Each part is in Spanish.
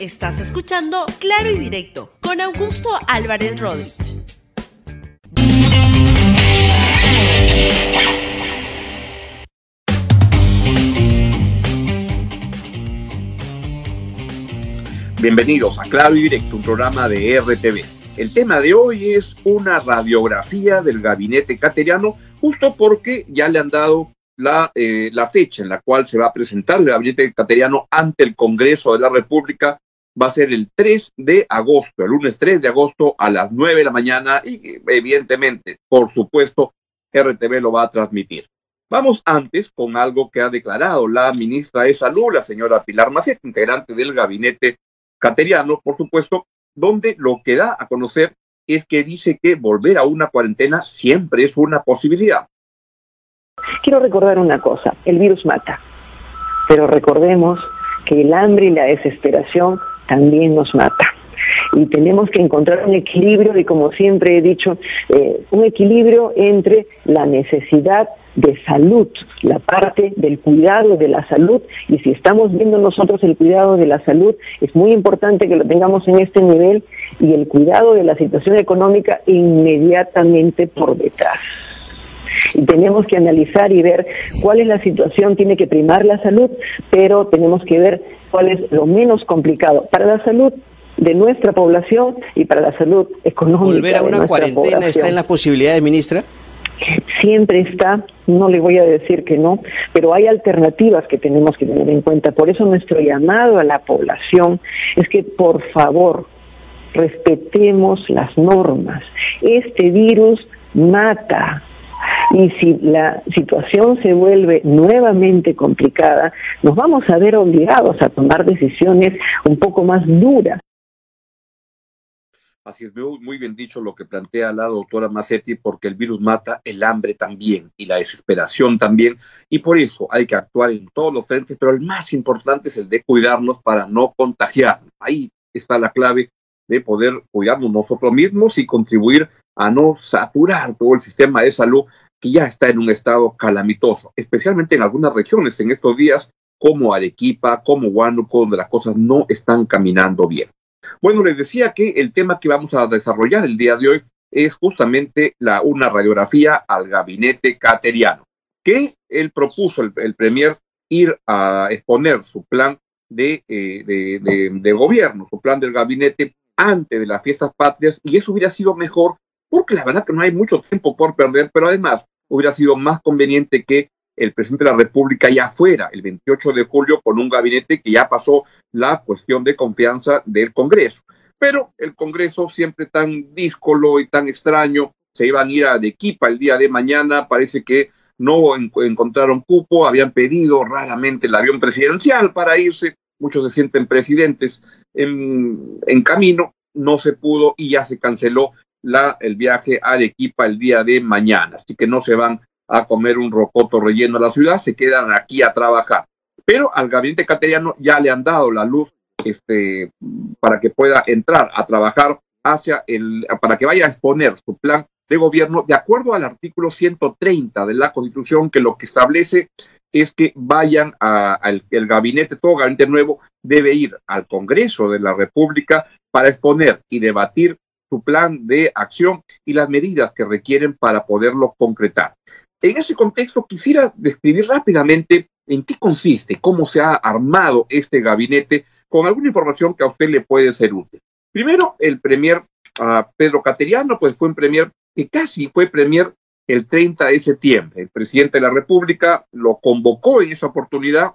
Estás escuchando Claro y Directo con Augusto Álvarez Rodríguez. Bienvenidos a Claro y Directo, un programa de RTV. El tema de hoy es una radiografía del gabinete cateriano, justo porque ya le han dado la, eh, la fecha en la cual se va a presentar el gabinete cateriano ante el Congreso de la República. Va a ser el 3 de agosto, el lunes 3 de agosto a las 9 de la mañana y evidentemente, por supuesto, RTV lo va a transmitir. Vamos antes con algo que ha declarado la ministra de Salud, la señora Pilar Macet, integrante del gabinete cateriano, por supuesto, donde lo que da a conocer es que dice que volver a una cuarentena siempre es una posibilidad. Quiero recordar una cosa, el virus mata, pero recordemos que el hambre y la desesperación también nos mata. Y tenemos que encontrar un equilibrio, y como siempre he dicho, eh, un equilibrio entre la necesidad de salud, la parte del cuidado de la salud, y si estamos viendo nosotros el cuidado de la salud, es muy importante que lo tengamos en este nivel y el cuidado de la situación económica inmediatamente por detrás. Y tenemos que analizar y ver cuál es la situación, tiene que primar la salud, pero tenemos que ver cuál es lo menos complicado para la salud de nuestra población y para la salud económica. ¿Volver a una cuarentena está en las posibilidades, ministra? siempre está, no le voy a decir que no, pero hay alternativas que tenemos que tener en cuenta. Por eso nuestro llamado a la población es que por favor respetemos las normas. Este virus mata. Y si la situación se vuelve nuevamente complicada, nos vamos a ver obligados a tomar decisiones un poco más duras. Así es, muy bien dicho lo que plantea la doctora Massetti, porque el virus mata el hambre también y la desesperación también, y por eso hay que actuar en todos los frentes, pero el más importante es el de cuidarnos para no contagiarnos. Ahí está la clave de poder cuidarnos nosotros mismos y contribuir a no saturar todo el sistema de salud que ya está en un estado calamitoso, especialmente en algunas regiones en estos días, como Arequipa, como Huánuco, donde las cosas no están caminando bien. Bueno, les decía que el tema que vamos a desarrollar el día de hoy es justamente la, una radiografía al gabinete cateriano, que él propuso, el, Premier, ir a exponer su plan de, eh, de, de, gobierno, su plan del gabinete antes de las fiestas patrias, y eso hubiera sido mejor, porque la verdad que no hay mucho tiempo por perder, pero además hubiera sido más conveniente que el presidente de la República ya fuera el 28 de julio con un gabinete que ya pasó la cuestión de confianza del Congreso. Pero el Congreso siempre tan díscolo y tan extraño, se iban a ir a Arequipa el día de mañana, parece que no encontraron cupo, habían pedido raramente el avión presidencial para irse, muchos se sienten presidentes en, en camino, no se pudo y ya se canceló la, el viaje a Arequipa el día de mañana, así que no se van a comer un rocoto relleno a la ciudad, se quedan aquí a trabajar. Pero al gabinete cateriano ya le han dado la luz este, para que pueda entrar a trabajar hacia el, para que vaya a exponer su plan de gobierno de acuerdo al artículo 130 de la Constitución, que lo que establece es que vayan al gabinete, todo gabinete nuevo debe ir al Congreso de la República para exponer y debatir su plan de acción y las medidas que requieren para poderlo concretar. En ese contexto quisiera describir rápidamente en qué consiste, cómo se ha armado este gabinete, con alguna información que a usted le puede ser útil. Primero, el premier uh, Pedro Cateriano, pues fue un premier que casi fue premier el 30 de septiembre. El presidente de la República lo convocó en esa oportunidad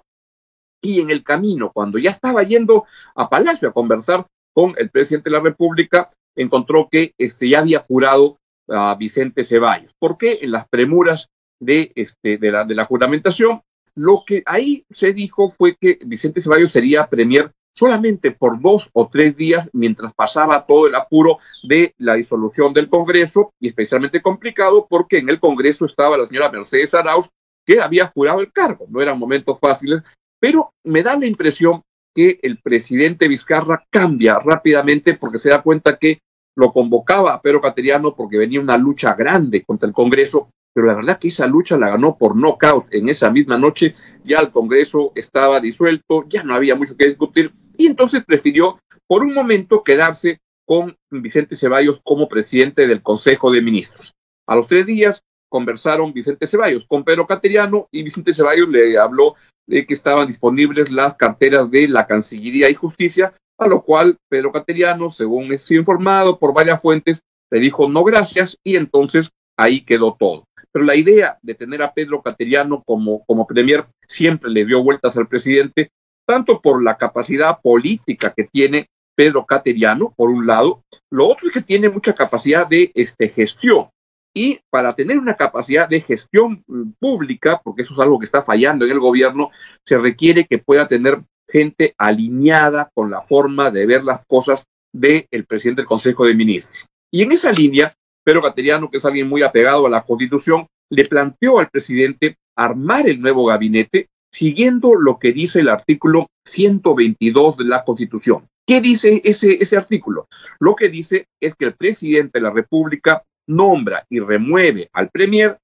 y en el camino, cuando ya estaba yendo a Palacio a conversar con el presidente de la República, encontró que este, ya había jurado a Vicente Ceballos. ¿Por qué? En las premuras de, este, de, la, de la juramentación, lo que ahí se dijo fue que Vicente Ceballos sería premier solamente por dos o tres días mientras pasaba todo el apuro de la disolución del Congreso y especialmente complicado porque en el Congreso estaba la señora Mercedes Arauz que había jurado el cargo. No eran momentos fáciles, pero me da la impresión que el presidente Vizcarra cambia rápidamente porque se da cuenta que lo convocaba a Pedro Cateriano porque venía una lucha grande contra el Congreso, pero la verdad que esa lucha la ganó por knockout en esa misma noche, ya el Congreso estaba disuelto, ya no había mucho que discutir, Y entonces prefirió por un momento quedarse con Vicente Ceballos como presidente del Consejo de Ministros. A los tres días conversaron Vicente Ceballos con Pedro Cateriano y Vicente Ceballos le habló de que estaban disponibles las carteras de la Cancillería y Justicia, a lo cual Pedro Cateriano, según sido informado por varias fuentes, le dijo no gracias y entonces ahí quedó todo. Pero la idea de tener a Pedro Cateriano como, como premier siempre le dio vueltas al presidente, tanto por la capacidad política que tiene Pedro Cateriano, por un lado, lo otro es que tiene mucha capacidad de este, gestión. Y para tener una capacidad de gestión mm, pública, porque eso es algo que está fallando en el gobierno, se requiere que pueda tener gente alineada con la forma de ver las cosas del presidente del Consejo de Ministros. Y en esa línea, Pedro Cateriano, que es alguien muy apegado a la Constitución, le planteó al presidente armar el nuevo gabinete siguiendo lo que dice el artículo 122 de la Constitución. ¿Qué dice ese, ese artículo? Lo que dice es que el presidente de la República nombra y remueve al premier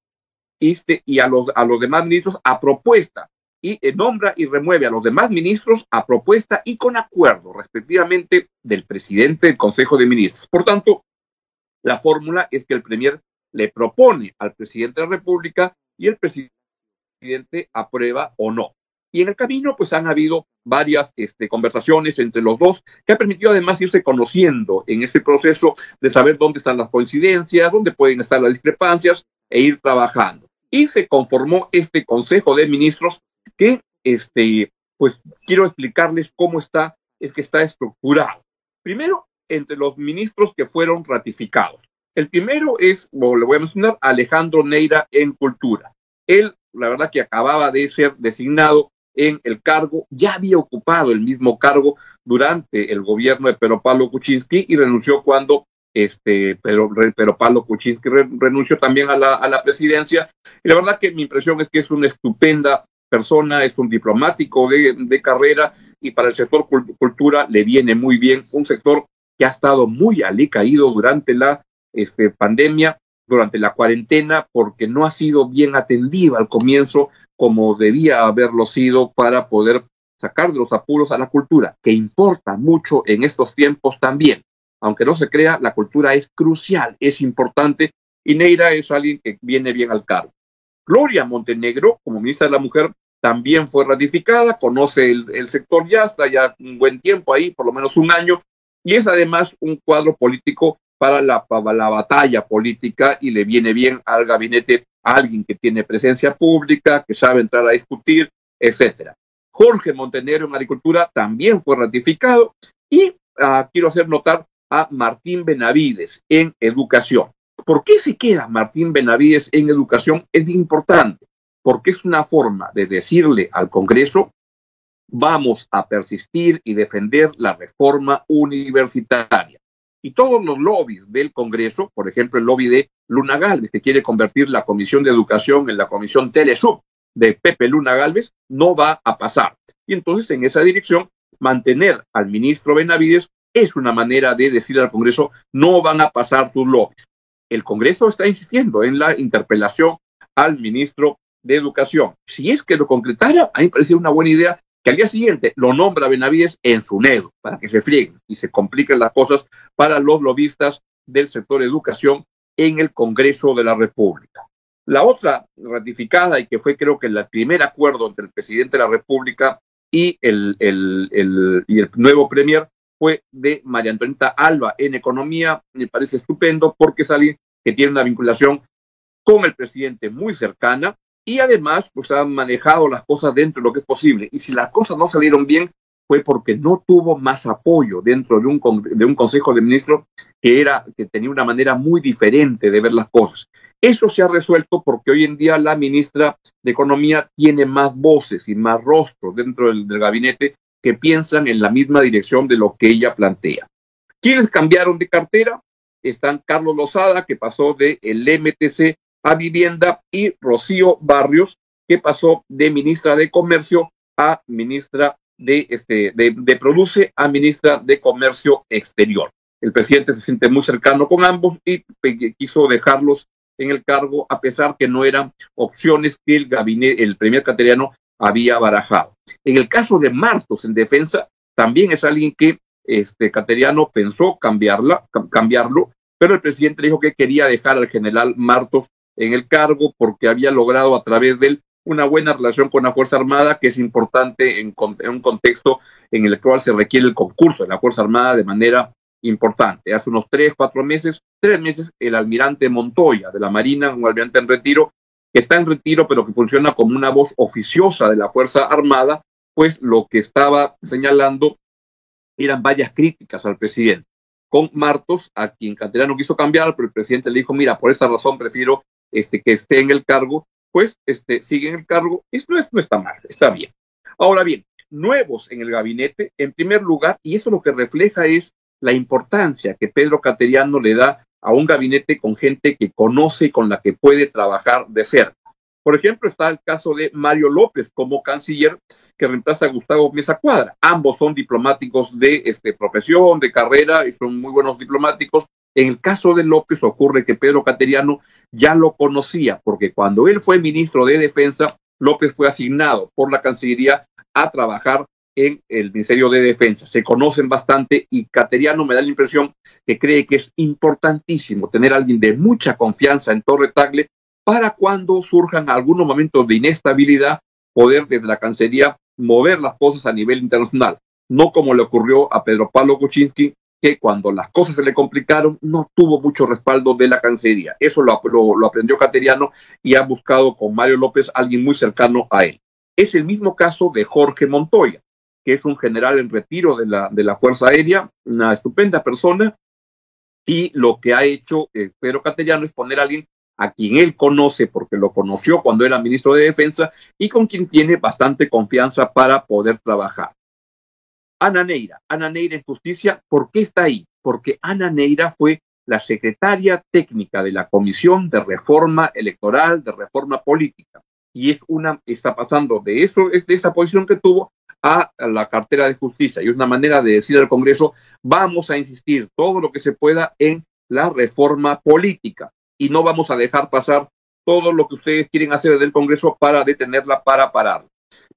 este, y a los, a los demás ministros a propuesta y eh, nombra y remueve a los demás ministros a propuesta y con acuerdo, respectivamente, del presidente del Consejo de Ministros. Por tanto, la fórmula es que el premier le propone al presidente de la República y el presidente aprueba o no. Y en el camino, pues han habido varias este, conversaciones entre los dos, que ha permitido además irse conociendo en ese proceso de saber dónde están las coincidencias, dónde pueden estar las discrepancias e ir trabajando. Y se conformó este Consejo de Ministros que, este, pues quiero explicarles cómo está, es que está estructurado. Primero, entre los ministros que fueron ratificados. El primero es, o le voy a mencionar, Alejandro Neira en Cultura. Él, la verdad que acababa de ser designado en el cargo, ya había ocupado el mismo cargo durante el gobierno de Pedro Pablo Kuczynski y renunció cuando este Pedro, Pedro Pablo Kuczynski renunció también a la, a la presidencia. Y la verdad que mi impresión es que es una estupenda persona, es un diplomático de, de carrera y para el sector cultura le viene muy bien, un sector que ha estado muy alicaído durante la este, pandemia, durante la cuarentena, porque no ha sido bien atendido al comienzo como debía haberlo sido para poder sacar de los apuros a la cultura, que importa mucho en estos tiempos también. Aunque no se crea, la cultura es crucial, es importante, y Neira es alguien que viene bien al cargo. Gloria Montenegro, como ministra de la Mujer, también fue ratificada, conoce el, el, sector ya, está ya un buen tiempo ahí, por lo menos un año, y es además un cuadro político para la, para la batalla política y le viene bien al gabinete alguien que tiene presencia pública, que sabe entrar a discutir, etcétera. Jorge Montenegro en Agricultura también fue ratificado y uh, quiero hacer notar a Martín Benavides en Educación. ¿Por qué se queda Martín Benavides en Educación? Es importante, porque es una forma de decirle al Congreso, vamos a persistir y defender la reforma universitaria y todos los lobbies del Congreso, por ejemplo, el lobby de Luna Galvez, que quiere convertir la Comisión de Educación en la Comisión Telesub de Pepe Luna Galvez, no va a pasar. Y entonces, en esa dirección, mantener al ministro Benavides es una manera de decir al Congreso, no van a pasar tus lobbies. El Congreso está insistiendo en la interpelación al ministro de Educación. Si es que lo concretara, a mí me parece una buena idea que al día siguiente lo nombra Benavides en su nedo, para que se frieguen y se compliquen las cosas para los lobistas del sector educación en el Congreso de la República. La otra ratificada y que fue creo que el primer acuerdo entre el presidente de la República y el, el, el, y el nuevo premier fue de María Antonieta Alba en economía. Me parece estupendo porque es alguien que tiene una vinculación con el presidente muy cercana, y además pues han manejado las cosas dentro de lo que es posible. Y si las cosas no salieron bien fue porque no tuvo más apoyo dentro de un, de un Consejo de Ministros que, era, que tenía una manera muy diferente de ver las cosas. Eso se ha resuelto porque hoy en día la ministra de Economía tiene más voces y más rostros dentro del, gabinete que piensan en la misma dirección de lo que ella plantea. ¿Quiénes cambiaron de cartera? Están Carlos Lozada, que pasó del el MTC a vivienda y Rocío Barrios, que pasó de ministra de Comercio a ministra de, este, de, Produce a ministra de Comercio Exterior. El presidente se siente muy cercano con ambos y quiso dejarlos en el cargo a pesar que no eran opciones que el gabinete, el primer cateriano había barajado. En el caso de Martos en defensa, también es alguien que este Cateriano pensó cambiarla, cambiarlo, pero el presidente dijo que quería dejar al general Martos en el cargo porque había logrado a través de él una buena relación con la Fuerza Armada, que es importante en, un contexto en el cual se requiere el concurso de la Fuerza Armada de manera importante. Hace unos tres, cuatro meses, tres meses, el almirante Montoya de la Marina, un almirante en retiro, que está en retiro, pero que funciona como una voz oficiosa de la Fuerza Armada, pues lo que estaba señalando eran varias críticas al presidente. Con Martos, a quien Caterano quiso cambiar, pero el presidente le dijo, mira, por esa razón prefiero este, que esté en el cargo, pues este, sigue en el cargo. Esto, esto no está mal, está bien. Ahora bien, nuevos en el gabinete, en primer lugar, y eso lo que refleja es la importancia que Pedro Cateriano le da a un gabinete con gente que conoce y con la que puede trabajar de cerca. Por ejemplo, está el caso de Mario López como canciller que reemplaza a Gustavo Mesa Cuadra. Ambos son diplomáticos de este, profesión, de carrera y son muy buenos diplomáticos. En el caso de López ocurre que Pedro Cateriano ya lo conocía porque cuando él fue ministro de Defensa, López fue asignado por la Cancillería a trabajar en el Ministerio de Defensa. Se conocen bastante y Cateriano me da la impresión que cree que es importantísimo tener a alguien de mucha confianza en Torre Tagle para cuando surjan algunos momentos de inestabilidad, poder desde la Cancillería mover las cosas a nivel internacional. No como le ocurrió a Pedro Pablo Kuczynski, que cuando las cosas se le complicaron no tuvo mucho respaldo de la Cancillería. Eso lo, aprendió Cateriano y ha buscado con Mario López alguien muy cercano a él. Es el mismo caso de Jorge Montoya que es un general en retiro de la, de la Fuerza Aérea, una estupenda persona, y lo que ha hecho eh, Pedro Castellano es poner a alguien a quien él conoce, porque lo conoció cuando era ministro de Defensa, y con quien tiene bastante confianza para poder trabajar. Ana Neira, Ana Neira en justicia, ¿por qué está ahí? Porque Ana Neira fue la secretaria técnica de la Comisión de Reforma Electoral, de Reforma Política. Y es una, está pasando de eso, es de esa posición que tuvo a la cartera de justicia y una manera de decir al Congreso, vamos a insistir todo lo que se pueda en la reforma política y no vamos a dejar pasar todo lo que ustedes quieren hacer del Congreso para detenerla, para parar.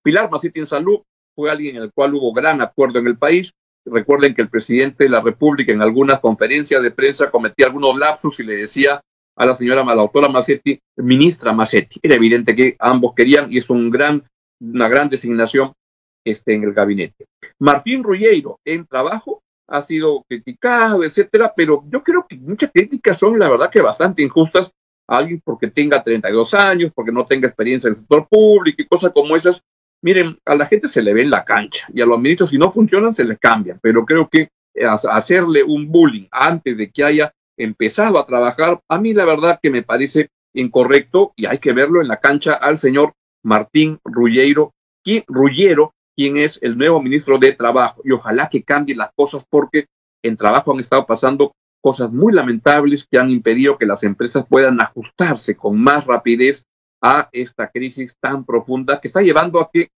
Pilar Macetti en salud fue alguien en el cual hubo gran acuerdo en el país. Recuerden que el presidente de la República en algunas conferencias de prensa cometía algunos lapsus y le decía a la señora, a la Macetti, ministra Macetti. Era evidente que ambos querían y es gran, una gran designación esté en el gabinete. Martín Rulleiro, en trabajo, ha sido criticado, etcétera, pero yo creo que muchas críticas son, la verdad, que bastante injustas a alguien porque tenga 32 años, porque no tenga experiencia en el sector público y cosas como esas. Miren, a la gente se le ve en la cancha y a los ministros, si no funcionan, se les cambian, pero creo que hacerle un bullying antes de que haya empezado a trabajar, a mí la verdad que me parece incorrecto y hay que verlo en la cancha al señor Martín Rulleiro, quien, Rullero, quién es el nuevo ministro de Trabajo. Y ojalá que cambie las cosas porque en trabajo han estado pasando cosas muy lamentables que han impedido que las empresas puedan ajustarse con más rapidez a esta crisis tan profunda que está llevando a que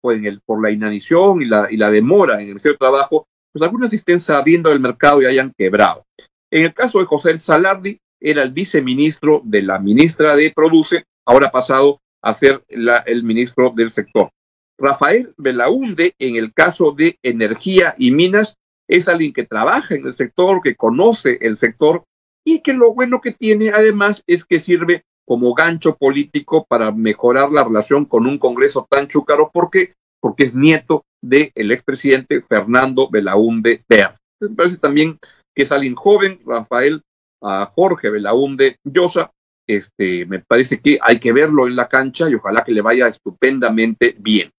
pues, por la inanición y la, y la demora en el Trabajo, pues algunas estén sabiendo del mercado y hayan quebrado. En el caso de José Salardi, era el viceministro de la ministra de Produce, ahora pasado a ser la, el ministro del sector. Rafael Belaunde, en el caso de energía y minas, es alguien que trabaja en el sector, que conoce el sector y que lo bueno que tiene además es que sirve como gancho político para mejorar la relación con un Congreso tan chúcaro. ¿Por qué? Porque es nieto del expresidente Fernando Belaunde Ver. Me parece también que es alguien joven, Rafael a Jorge Belaunde Llosa. Este, me parece que hay que verlo en la cancha y ojalá que le vaya estupendamente bien.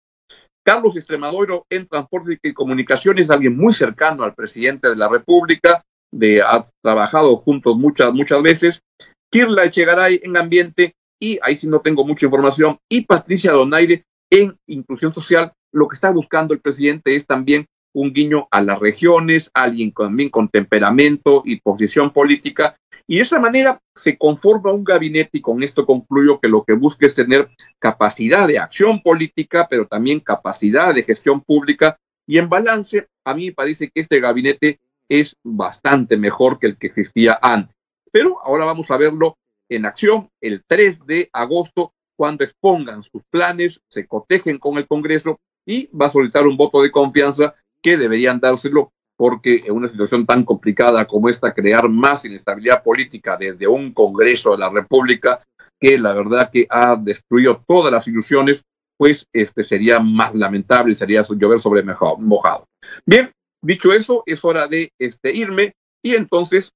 Carlos Extremadoro en Transporte y Comunicaciones, alguien muy cercano al presidente de la República, de, ha trabajado juntos muchas, muchas veces. Kirla Echegaray en Ambiente, y ahí sí no tengo mucha información, y Patricia Donaire en Inclusión Social. Lo que está buscando el presidente es también un guiño a las regiones, alguien también con temperamento y posición política y de esa manera se conforma un gabinete y con esto concluyo que lo que busca es tener capacidad de acción política, pero también capacidad de gestión pública y en balance, a mí me parece que este gabinete es bastante mejor que el que existía antes. Pero ahora vamos a verlo en acción el 3 de agosto, cuando expongan sus planes, se cotejen con el Congreso y va a solicitar un voto de confianza que deberían dárselo porque en una situación tan complicada como esta, crear más inestabilidad política desde un Congreso de la República, que la verdad que ha destruido todas las ilusiones, pues este sería más lamentable sería llover sobre mojado. Bien, dicho eso, es hora de este, irme y entonces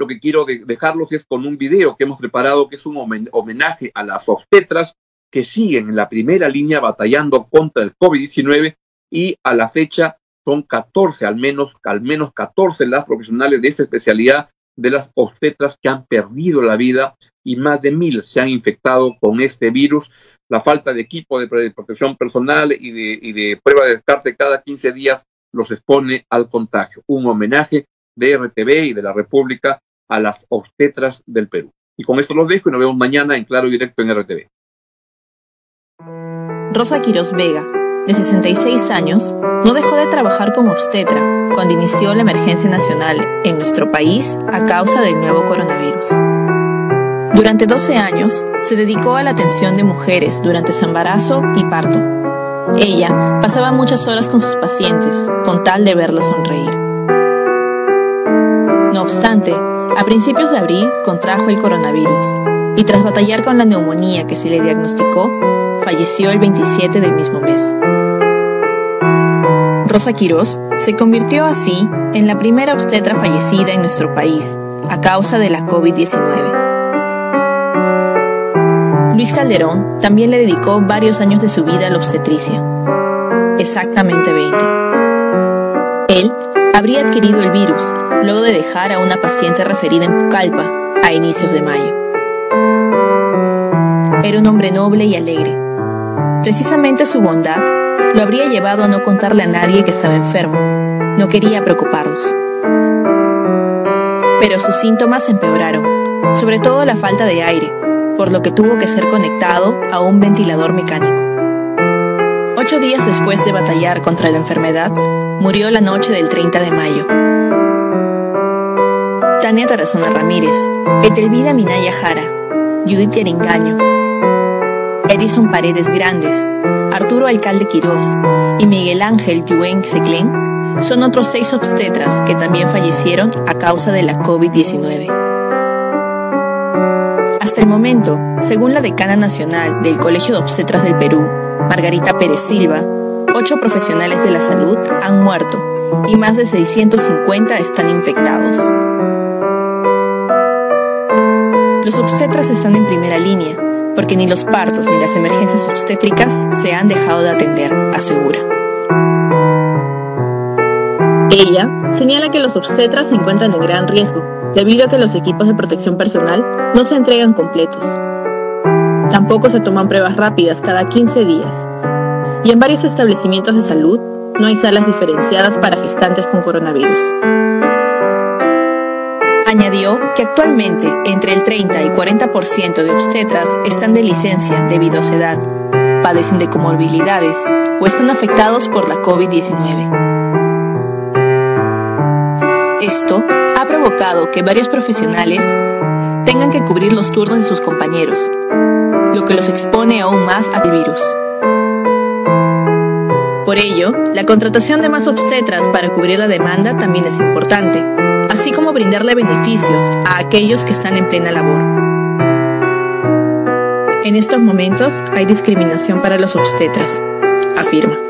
lo que quiero dejarlos es con un video que hemos preparado que es un homenaje a las obstetras que siguen en la primera línea batallando contra el COVID-19 y a la fecha son 14, al menos, al menos 14 las profesionales de esta especialidad de las obstetras que han perdido la vida y más de mil se han infectado con este virus. La falta de equipo de protección personal y de, y de prueba de descarte cada 15 días los expone al contagio. Un homenaje de RTV y de la República a las obstetras del Perú. Y con esto los dejo y nos vemos mañana en Claro Directo en RTV. Rosa Quiroz Vega, de 66 años, no dejó de trabajar como obstetra cuando inició la emergencia nacional en nuestro país a causa del nuevo coronavirus. Durante 12 años se dedicó a la atención de mujeres durante su embarazo y parto. Ella pasaba muchas horas con sus pacientes con tal de verlas sonreír. No obstante, a principios de abril contrajo el coronavirus y tras batallar con la neumonía que se le diagnosticó, falleció el 27 del mismo mes. Rosa Quirós se convirtió así en la primera obstetra fallecida en nuestro país a causa de la COVID-19. Luis Calderón también le dedicó varios años de su vida a la obstetricia, exactamente 20. Él habría adquirido el virus luego de dejar a una paciente referida en Pucallpa a inicios de mayo. Era un hombre noble y alegre. Precisamente su bondad lo habría llevado a no contarle a nadie que estaba enfermo. No quería preocuparlos. Pero sus síntomas empeoraron, sobre todo la falta de aire, por lo que tuvo que ser conectado a un ventilador mecánico. Ocho días después de batallar contra la enfermedad, murió la noche del 30 de mayo. Tania Tarazona Ramírez, Etelvida Minaya Jara, Judith Yaringaño, Edison Paredes Grandes, Arturo Alcalde Quirós y Miguel Ángel Yuen Seclén son otros seis obstetras que también fallecieron a causa de la COVID-19. Hasta el momento, según la decana nacional del Colegio de Obstetras del Perú, Margarita Pérez Silva, ocho profesionales de la salud han muerto y más de 650 están infectados. Los obstetras están en primera línea, porque ni los partos ni las emergencias obstétricas se han dejado de atender, asegura. Ella señala que los obstetras se encuentran en gran riesgo, debido a que los equipos de protección personal no se entregan completos. Tampoco se toman pruebas rápidas cada 15 días. Y en varios establecimientos de salud no hay salas diferenciadas para gestantes con coronavirus. Añadió que actualmente entre el 30 y 40% de obstetras están de licencia debido a su edad, padecen de comorbilidades o están afectados por la COVID-19. Esto ha provocado que varios profesionales tengan que cubrir los turnos de sus compañeros, lo que los expone aún más al virus. Por ello, la contratación de más obstetras para cubrir la demanda también es importante así como brindarle beneficios a aquellos que están en plena labor. En estos momentos hay discriminación para los obstetras, afirma.